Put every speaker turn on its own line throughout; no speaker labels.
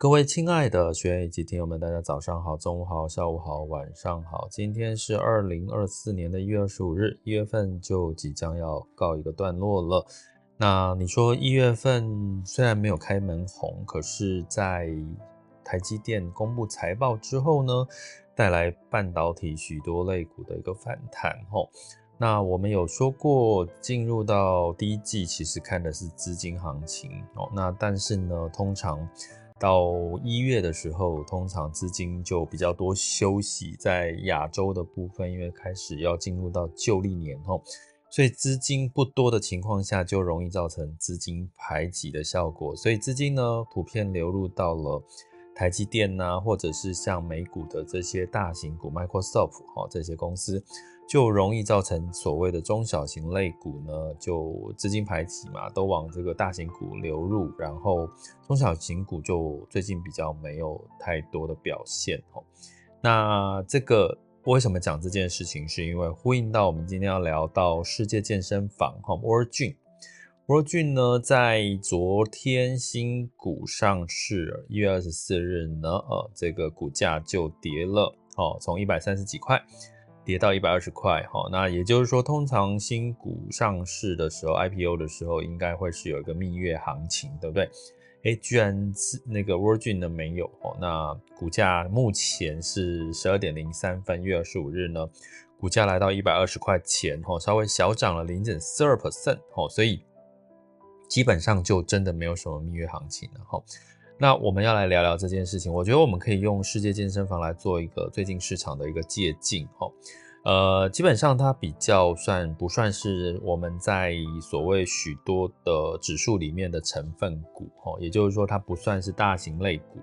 各位亲爱的学员以及听友们，大家早上好、中午好、下午好、晚上好。今天是二零二四年的一月二十五日，一月份就即将要告一个段落了。那你说一月份虽然没有开门红，可是，在台积电公布财报之后呢，带来半导体许多类股的一个反弹。吼，那我们有说过，进入到第一季，其实看的是资金行情。哦，那但是呢，通常。到一月的时候，通常资金就比较多休息在亚洲的部分，因为开始要进入到旧历年后，所以资金不多的情况下，就容易造成资金排挤的效果。所以资金呢，普遍流入到了台积电呐、或者是像美股的这些大型股，Microsoft 哈这些公司。就容易造成所谓的中小型类股呢，就资金排挤嘛，都往这个大型股流入，然后中小型股就最近比较没有太多的表现哦。那这个为什么讲这件事情？是因为呼应到我们今天要聊到世界健身房哈，World Gym，World Gym 呢在昨天新股上市，一月二十四日呢，呃，这个股价就跌了哦，从一百三十几块。跌到一百二十块，哈，那也就是说，通常新股上市的时候，IPO 的时候，应该会是有一个蜜月行情，对不对？哎，居然是那个 World Gym 呢没有，哦，那股价目前是十二点零三分，一月二十五日呢，股价来到一百二十块钱，哈，稍微小涨了零点四二 percent，哈，所以基本上就真的没有什么蜜月行情了，哈。那我们要来聊聊这件事情，我觉得我们可以用世界健身房来做一个最近市场的一个借镜，哈，呃，基本上它比较算不算是我们在所谓许多的指数里面的成分股，哈，也就是说它不算是大型类股，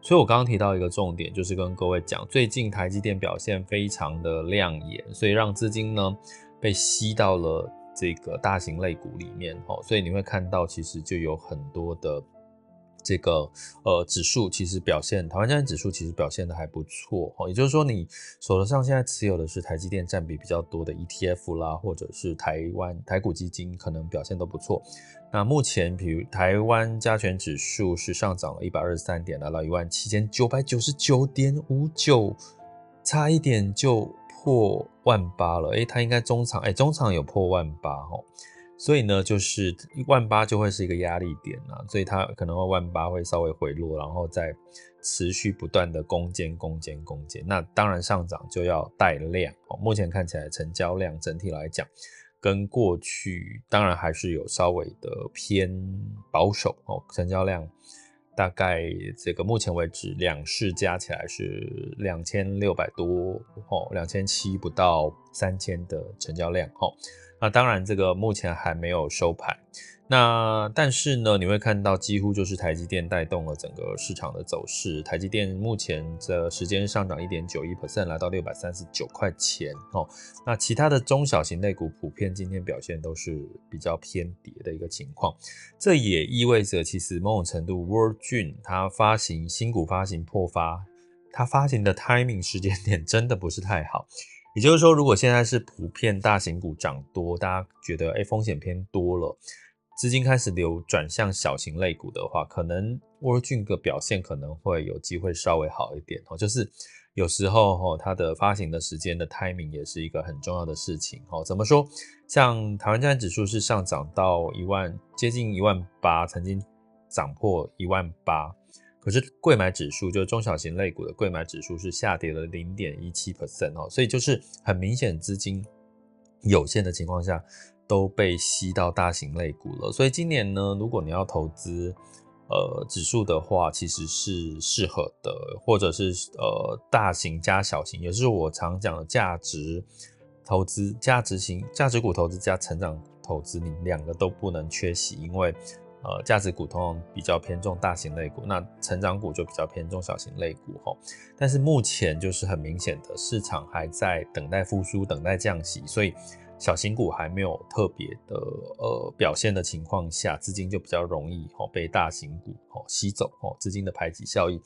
所以我刚刚提到一个重点，就是跟各位讲，最近台积电表现非常的亮眼，所以让资金呢被吸到了这个大型类股里面，哈，所以你会看到其实就有很多的。这个呃指数其实表现，台湾加权指数其实表现的还不错哦。也就是说，你手头上现在持有的是台积电占比比较多的 ETF 啦，或者是台湾台股基金，可能表现都不错。那目前，比如台湾加权指数是上涨了一百二十三点，来到一万七千九百九十九点五九，差一点就破万八了。诶，它应该中场，诶，中场有破万八哦。所以呢，就是一万八就会是一个压力点啊，所以它可能会万八会稍微回落，然后再持续不断的攻坚、攻坚、攻坚。那当然上涨就要带量哦。目前看起来成交量整体来讲，跟过去当然还是有稍微的偏保守哦。成交量大概这个目前为止两市加起来是两千六百多哦，两千七不到三千的成交量哦。那当然，这个目前还没有收盘。那但是呢，你会看到几乎就是台积电带动了整个市场的走势。台积电目前的时间上涨一点九一 percent，来到六百三十九块钱哦。那其他的中小型类股普遍今天表现都是比较偏跌的一个情况。这也意味着，其实某种程度，World Gym 它发行新股发行破发，它发行的 timing 时间点真的不是太好。也就是说，如果现在是普遍大型股涨多，大家觉得诶风险偏多了，资金开始流转向小型类股的话，可能 World Gym 的表现可能会有机会稍微好一点哦。就是有时候哦，它的发行的时间的 timing 也是一个很重要的事情哦。怎么说？像台湾站指数是上涨到一万，接近一万八，曾经涨破一万八。可是贵买指数，就是中小型类股的贵买指数是下跌了零点一七 percent 哦，所以就是很明显资金有限的情况下都被吸到大型类股了。所以今年呢，如果你要投资呃指数的话，其实是适合的，或者是呃大型加小型，也是我常讲的价值投资、价值型价值股投资加成长投资，你两个都不能缺席，因为。呃，价值股通常比较偏重大型类股，那成长股就比较偏重小型类股哈。但是目前就是很明显的市场还在等待复苏，等待降息，所以小型股还没有特别的呃表现的情况下，资金就比较容易吼被大型股吼吸走哦，资金的排挤效应。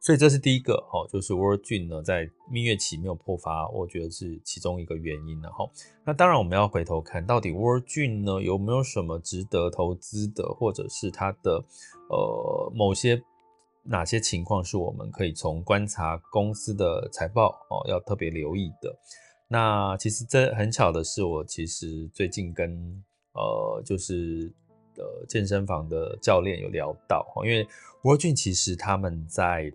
所以这是第一个哈，就是 Word n 呢在蜜月期没有破发，我觉得是其中一个原因。然后，那当然我们要回头看到底 Word n 呢有没有什么值得投资的，或者是它的呃某些哪些情况是我们可以从观察公司的财报哦要特别留意的。那其实这很巧的是，我其实最近跟呃就是呃健身房的教练有聊到，因为 World Dream 其实他们在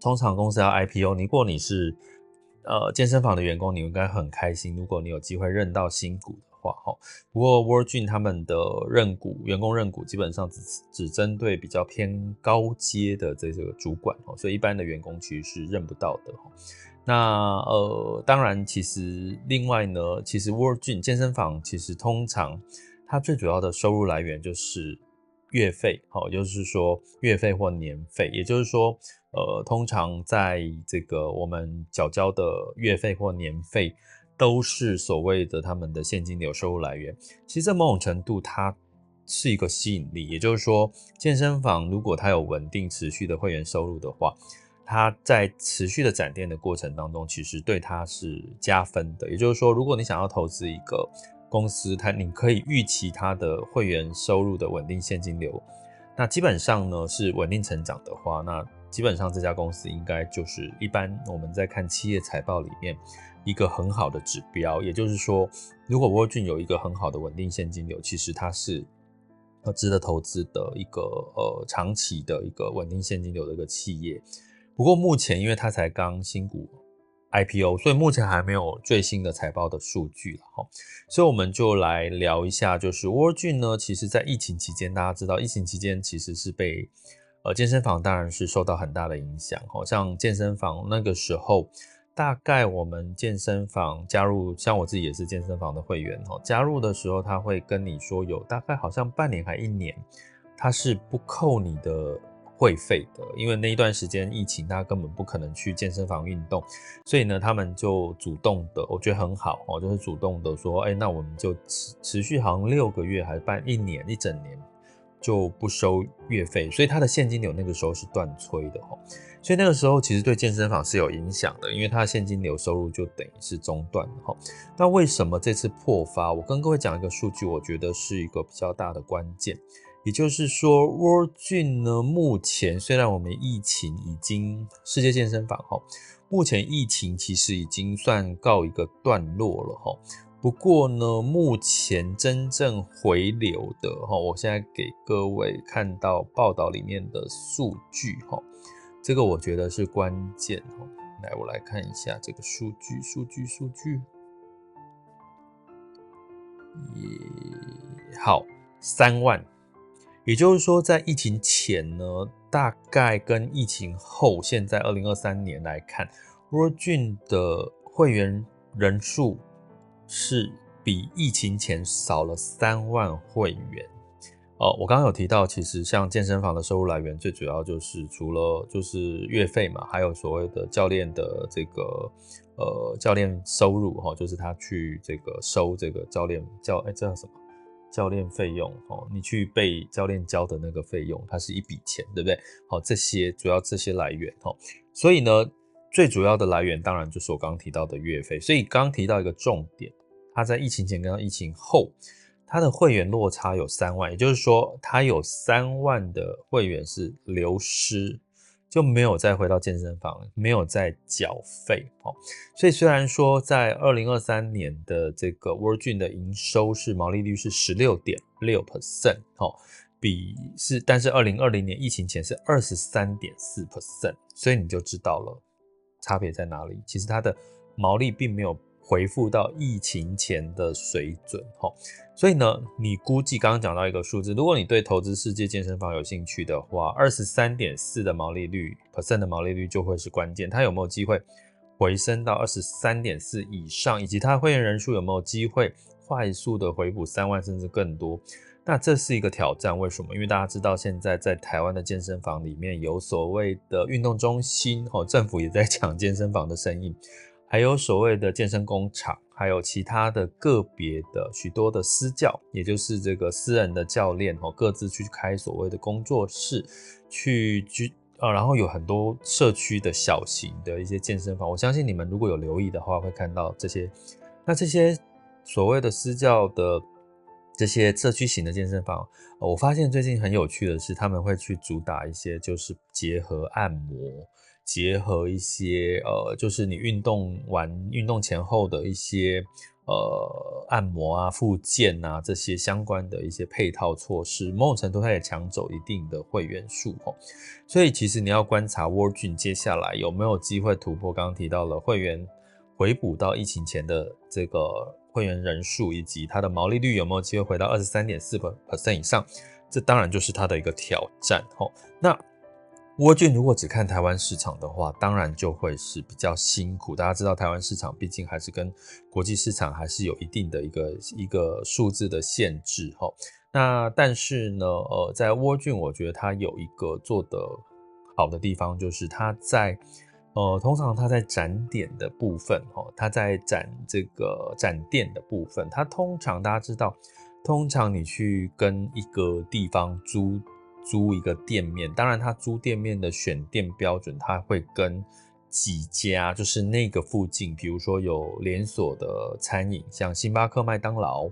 通常公司要 IPO，如果你是呃健身房的员工，你应该很开心。如果你有机会认到新股的话，哈。不过 World Gym 他们的认股员工认股基本上只只针对比较偏高阶的这个主管，哦，所以一般的员工其实是认不到的，那呃，当然，其实另外呢，其实 World Gym 健身房其实通常它最主要的收入来源就是月费，好，就是说月费或年费，也就是说。呃，通常在这个我们缴交的月费或年费，都是所谓的他们的现金流收入来源。其实，在某种程度，它是一个吸引力。也就是说，健身房如果它有稳定持续的会员收入的话，它在持续的展店的过程当中，其实对它是加分的。也就是说，如果你想要投资一个公司，它你可以预期它的会员收入的稳定现金流，那基本上呢是稳定成长的话，那基本上这家公司应该就是一般我们在看企业财报里面一个很好的指标，也就是说，如果 World Gym 有一个很好的稳定现金流，其实它是呃值得投资的一个呃长期的一个稳定现金流的一个企业。不过目前因为它才刚新股 IPO，所以目前还没有最新的财报的数据了哈。所以我们就来聊一下，就是 World Gym 呢，其实在疫情期间，大家知道疫情期间其实是被呃，健身房当然是受到很大的影响，好像健身房那个时候，大概我们健身房加入，像我自己也是健身房的会员哦，加入的时候他会跟你说有大概好像半年还一年，他是不扣你的会费的，因为那一段时间疫情，他根本不可能去健身房运动，所以呢，他们就主动的，我觉得很好哦，就是主动的说，哎，那我们就持持续好像六个月还是半一年一整年。就不收月费，所以他的现金流那个时候是断炊的哈，所以那个时候其实对健身房是有影响的，因为他的现金流收入就等于是中断哈。那为什么这次破发？我跟各位讲一个数据，我觉得是一个比较大的关键，也就是说，World Gym 呢，目前虽然我们疫情已经世界健身房哈，目前疫情其实已经算告一个段落了哈。不过呢，目前真正回流的哈，我现在给各位看到报道里面的数据哈，这个我觉得是关键哈。来，我来看一下这个数据，数据，数据。也好，三万，也就是说，在疫情前呢，大概跟疫情后，现在二零二三年来看，World 俊的会员人数。是比疫情前少了三万会员哦。我刚刚有提到，其实像健身房的收入来源，最主要就是除了就是月费嘛，还有所谓的教练的这个呃教练收入哈，就是他去这个收这个教练教哎，这叫什么教练费用哦，你去被教练教的那个费用，它是一笔钱，对不对？好，这些主要这些来源哈，所以呢，最主要的来源当然就是我刚刚提到的月费。所以刚刚提到一个重点。它在疫情前跟疫情后，它的会员落差有三万，也就是说，它有三万的会员是流失，就没有再回到健身房，没有再缴费。哦，所以虽然说在二零二三年的这个 World Gym 的营收是毛利率是十六点六 percent，哦，比是，但是二零二零年疫情前是二十三点四 percent，所以你就知道了差别在哪里。其实它的毛利并没有。回复到疫情前的水准，哈，所以呢，你估计刚刚讲到一个数字，如果你对投资世界健身房有兴趣的话，二十三点四的毛利率，percent 的毛利率就会是关键，它有没有机会回升到二十三点四以上，以及它会员人数有没有机会快速的回补三万甚至更多？那这是一个挑战，为什么？因为大家知道现在在台湾的健身房里面有所谓的运动中心，哦，政府也在抢健身房的生意，还有所谓的健身工厂，还有其他的个别的许多的私教，也就是这个私人的教练，哦，各自去开所谓的工作室，去居，呃，然后有很多社区的小型的一些健身房，我相信你们如果有留意的话，会看到这些，那这些所谓的私教的。这些社区型的健身房，我发现最近很有趣的是，他们会去主打一些，就是结合按摩，结合一些呃，就是你运动完运动前后的一些呃按摩啊、复健啊这些相关的一些配套措施。某种程度，它也抢走一定的会员数哦。所以，其实你要观察 World Gym 接下来有没有机会突破刚刚提到了会员回补到疫情前的这个。会员人数以及它的毛利率有没有机会回到二十三点四 percent 以上？这当然就是它的一个挑战。吼，那沃俊如果只看台湾市场的话，当然就会是比较辛苦。大家知道台湾市场毕竟还是跟国际市场还是有一定的一个一个数字的限制。哈，那但是呢，呃，在沃俊我觉得它有一个做得好的地方，就是它在。呃，通常它在展点的部分，哈，它在展这个展店的部分，它通常大家知道，通常你去跟一个地方租租一个店面，当然它租店面的选店标准，它会跟几家，就是那个附近，比如说有连锁的餐饮，像星巴克、麦当劳，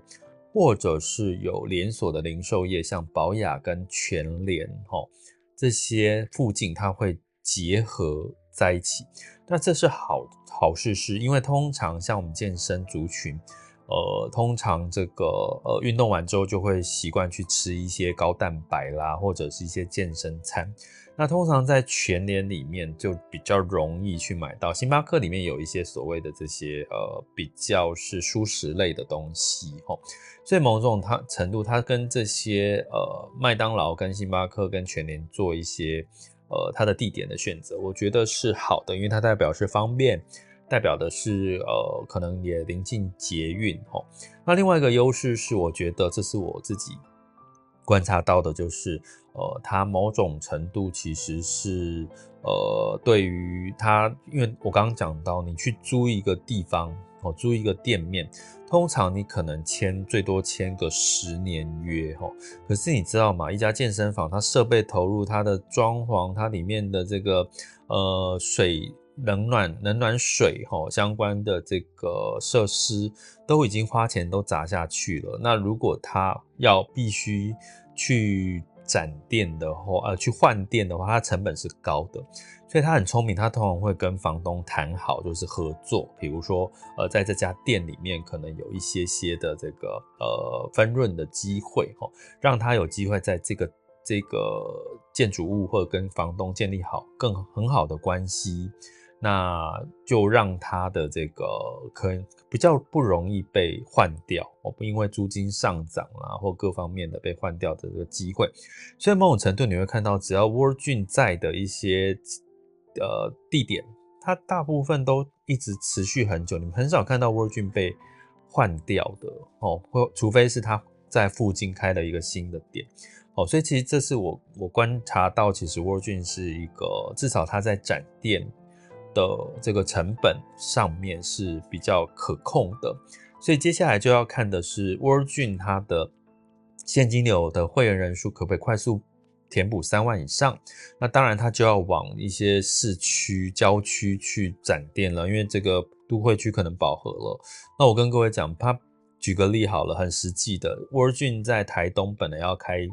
或者是有连锁的零售业，像宝雅跟全联，哈，这些附近它会结合。在一起，那这是好好事，是因为通常像我们健身族群，呃，通常这个呃运动完之后就会习惯去吃一些高蛋白啦，或者是一些健身餐。那通常在全联里面就比较容易去买到，星巴克里面有一些所谓的这些呃比较是舒适类的东西齁，所以某种它程度它跟这些呃麦当劳跟星巴克跟全联做一些。呃，它的地点的选择，我觉得是好的，因为它代表是方便，代表的是呃，可能也临近捷运哦。那另外一个优势是，我觉得这是我自己观察到的，就是呃，它某种程度其实是呃，对于它，因为我刚刚讲到，你去租一个地方哦。租一个店面，通常你可能签最多签个十年约哦，可是你知道吗？一家健身房，它设备投入、它的装潢、它里面的这个呃水冷暖冷暖水哈相关的这个设施，都已经花钱都砸下去了。那如果他要必须去展店的话，呃，去换店的话，它成本是高的。所以他很聪明，他通常会跟房东谈好，就是合作。比如说，呃，在这家店里面可能有一些些的这个呃分润的机会，哈，让他有机会在这个这个建筑物或者跟房东建立好更很好的关系，那就让他的这个可能比较不容易被换掉，哦，不因为租金上涨啊或各方面的被换掉的这个机会。所以某种程度你会看到，只要 World Gym 在的一些。呃，地点它大部分都一直持续很久，你们很少看到 World Gym 被换掉的哦，或除非是他在附近开了一个新的店哦，所以其实这是我我观察到，其实 World Gym 是一个至少它在展店的这个成本上面是比较可控的，所以接下来就要看的是 World Gym 它的现金流的会员人数可不可以快速。填补三万以上，那当然他就要往一些市区、郊区去展店了，因为这个都会区可能饱和了。那我跟各位讲，他举个例好了，很实际的，World Gym 在台东本来要开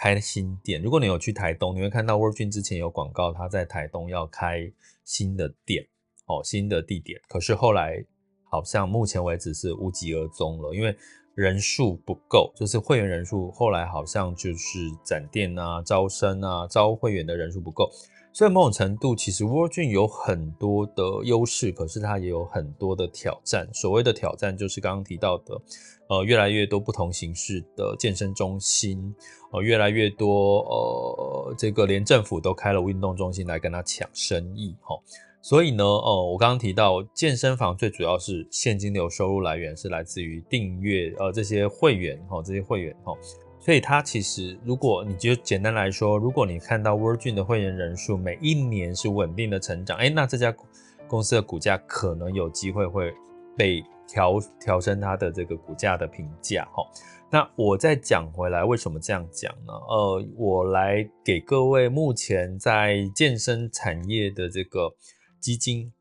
开新店，如果你有去台东，你会看到 World Gym 之前有广告，他在台东要开新的店，哦，新的地点，可是后来好像目前为止是无疾而终了，因为。人数不够，就是会员人数后来好像就是展店啊、招生啊、招会员的人数不够，所以某种程度其实 Virgin 有很多的优势，可是它也有很多的挑战。所谓的挑战就是刚刚提到的，呃，越来越多不同形式的健身中心，呃，越来越多呃，这个连政府都开了运动中心来跟他抢生意，哈。所以呢，呃，我刚刚提到健身房最主要是现金流收入来源是来自于订阅，呃，这些会员哈，这些会员哈，所以它其实如果你就简单来说，如果你看到 Virgin 的会员人数每一年是稳定的成长，诶，那这家公司的股价可能有机会会被调调升它的这个股价的评价哈。那我再讲回来，为什么这样讲呢？呃，我来给各位目前在健身产业的这个基金，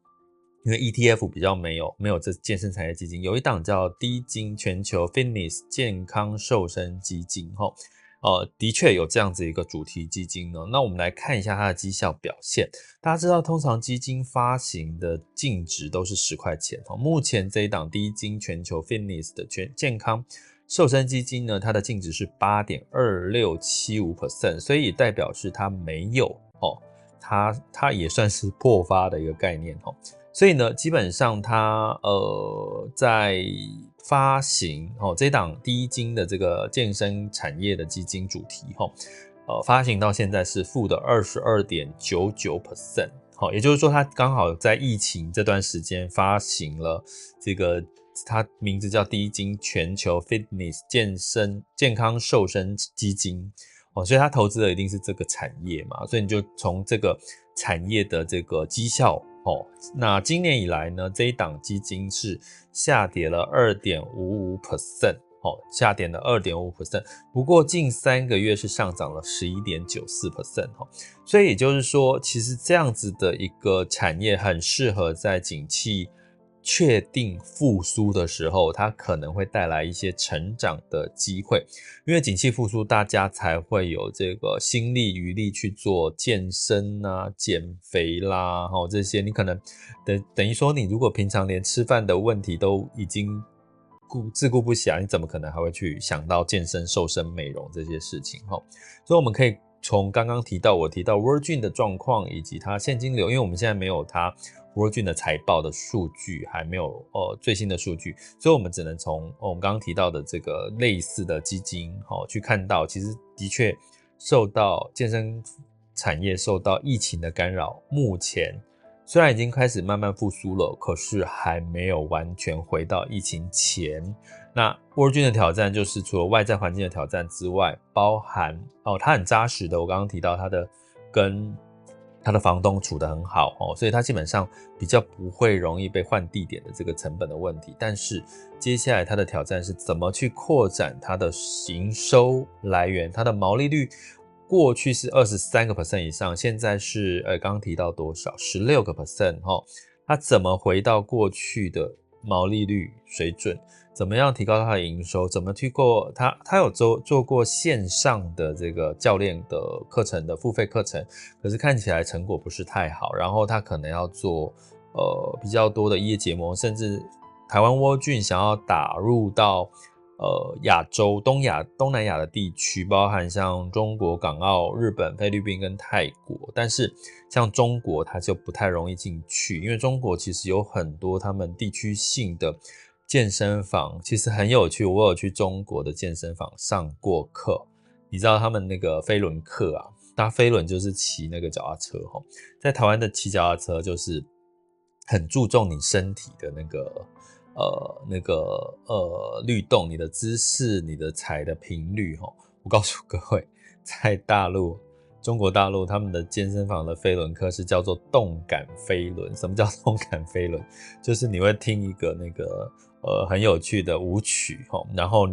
因为 ETF 比较没有没有这健身产业基金，有一档叫低金全球 Fitness 健康瘦身基金，哈，呃，的确有这样子一个主题基金呢。那我们来看一下它的绩效表现。大家知道，通常基金发行的净值都是十块钱，哈，目前这一档低金全球 Fitness 的全健康。瘦身基金呢，它的净值是八点二六七五 percent，所以代表是它没有哦，它它也算是破发的一个概念哦，所以呢，基本上它呃在发行哦这档低金的这个健身产业的基金主题哈，呃发行到现在是负的二十二点九九 percent，好，也就是说它刚好在疫情这段时间发行了这个。它名字叫低金全球 Fitness 健身健康瘦身基金哦，所以它投资的一定是这个产业嘛，所以你就从这个产业的这个绩效哦，那今年以来呢，这一档基金是下跌了二点五五 percent 哦，下跌了二点五 percent，不过近三个月是上涨了十一点九四 percent 哦，所以也就是说，其实这样子的一个产业很适合在景气。确定复苏的时候，它可能会带来一些成长的机会，因为景气复苏，大家才会有这个心力余力去做健身啊、减肥啦，哈，这些你可能等等于说，你如果平常连吃饭的问题都已经顾自顾不暇，你怎么可能还会去想到健身、瘦身、美容这些事情？哈，所以我们可以从刚刚提到我提到 Virgin 的状况以及它现金流，因为我们现在没有它。Virgin 的财报的数据还没有呃最新的数据，所以我们只能从我们刚刚提到的这个类似的基金哦去看到，其实的确受到健身产业受到疫情的干扰，目前虽然已经开始慢慢复苏了，可是还没有完全回到疫情前。那 Virgin 的挑战就是除了外在环境的挑战之外，包含哦它很扎实的，我刚刚提到它的跟。他的房东处得很好哦，所以他基本上比较不会容易被换地点的这个成本的问题。但是接下来他的挑战是怎么去扩展他的营收来源？他的毛利率过去是二十三个 percent 以上，现在是呃刚刚提到多少？十六个 percent 哈，他怎么回到过去的毛利率水准？怎么样提高他的营收？怎么去过他？他有做做过线上的这个教练的课程的付费课程，可是看起来成果不是太好。然后他可能要做呃比较多的业结盟，甚至台湾 Virgin 想要打入到呃亚洲、东亚、东南亚的地区，包含像中国、港澳、日本、菲律宾跟泰国。但是像中国，它就不太容易进去，因为中国其实有很多他们地区性的。健身房其实很有趣，我有去中国的健身房上过课。你知道他们那个飞轮课啊，搭飞轮就是骑那个脚踏车哈。在台湾的骑脚踏车就是很注重你身体的那个呃那个呃律动，你的姿势，你的踩的频率哈。我告诉各位，在大陆。中国大陆他们的健身房的飞轮课是叫做动感飞轮。什么叫动感飞轮？就是你会听一个那个呃很有趣的舞曲齁，然后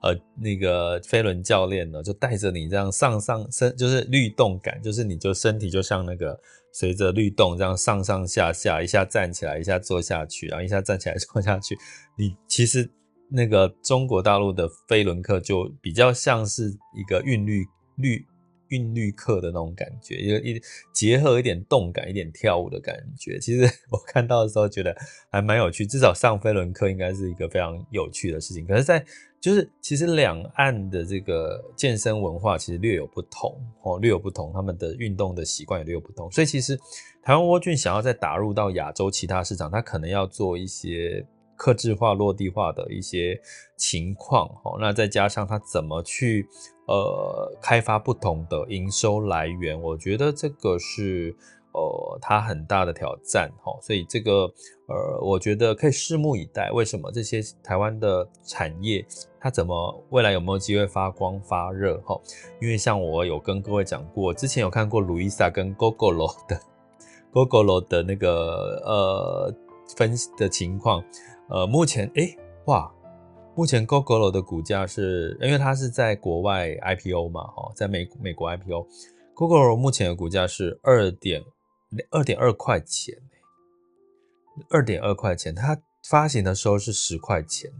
呃那个飞轮教练呢就带着你这样上上身，就是律动感，就是你就身体就像那个随着律动这样上上下下，一下站起来，一下坐下去，然后一下站起来 坐下去。你其实那个中国大陆的飞轮课就比较像是一个韵律律。韵律课的那种感觉，一一结合一点动感，一点跳舞的感觉。其实 我看到的时候觉得还蛮有趣，至少上飞轮课应该是一个非常有趣的事情。可是，在就是其实两岸的这个健身文化其实略有不同哦，略有不同，他们的运动的习惯也略有不同。所以，其实台湾 Virgin 想要再打入到亚洲其他市场，它可能要做一些克制化、落地化的一些情况哦。那再加上它怎么去？呃，开发不同的营收来源，我觉得这个是呃，它很大的挑战哈，所以这个呃，我觉得可以拭目以待。为什么这些台湾的产业它怎么未来有没有机会发光发热哈？因为像我有跟各位讲过，之前有看过 Luisa 跟 Gogoro 的 Gogoro 的那个呃分析的情况，呃，目前诶、哇，目前 Gogoro 的股价是因为它是在国外 IPO 嘛哈，在美美国 IPO，Gogoro 目前的股价是二点。二点二块钱，二点二块钱，它发行的时候是十块钱，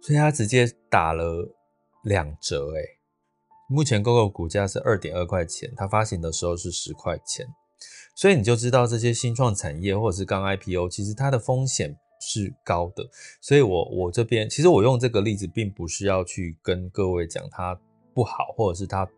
所以它直接打了两折，哎，目前 Gogoro 股价是二点二块钱，它发行的时候是十块钱，所以你就知道这些新创产业或者是刚 IPO，其实它的风险是高的，所以我我这边其实我用这个例子，并不是要去跟各位讲它不好，或者是它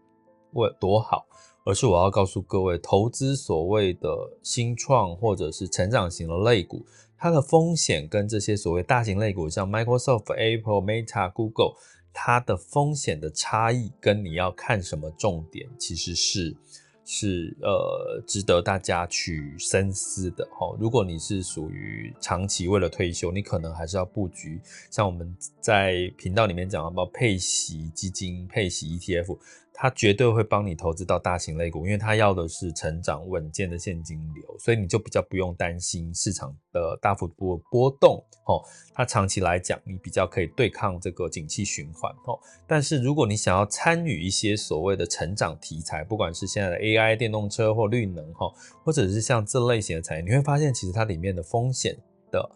为多好。而是我要告诉各位，投资所谓的新创或者是成长型的类股，它的风险跟这些所谓大型类股，像 Microsoft、Apple、Meta、Google，它的风险的差异跟你要看什么重点，其实是是呃值得大家去深思的哦。如果你是属于长期为了退休，你可能还是要布局，像我们在频道里面讲到配息基金、配息 ETF。它绝对会帮你投资到大型类股，因为它要的是成长稳健的现金流，所以你就比较不用担心市场的大幅度波动。哦，它长期来讲，你比较可以对抗这个景气循环。哦，但是如果你想要参与一些所谓的成长题材，不管是现在的 AI、电动车或绿能，哈，或者是像这类型的产业，你会发现其实它里面的风险的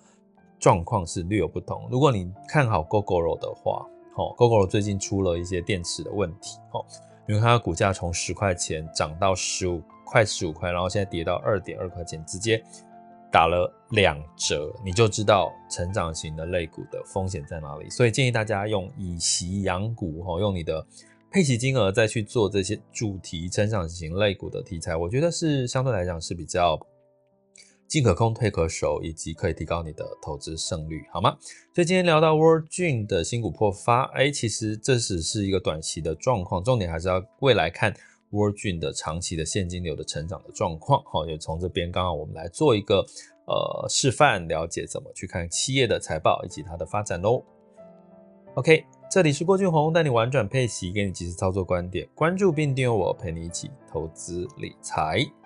状况是略有不同。如果你看好 Gogoro 的话，哦，Gogoro 最近出了一些电池的问题，哦。因为它的股价从十块钱涨到十五块十五块，然后现在跌到二点二块钱，直接打了两折，你就知道成长型的类股的风险在哪里。所以建议大家用以息养股，哈，用你的配息金额再去做这些主题成长型类股的题材，我觉得是相对来讲是比较。进可攻，退可守，以及可以提高你的投资胜率，好吗？所以今天聊到 Worldgene 的新股破发，哎、其实这只是一个短期的状况，重点还是要未来看 Worldgene 的长期的现金流的成长的状况。好，也从这边刚好我们来做一个呃示范，了解怎么去看企业的财报以及它的发展喽。OK，这里是郭俊宏带你玩转配息，给你及时操作观点，关注并订阅我，陪你一起投资理财。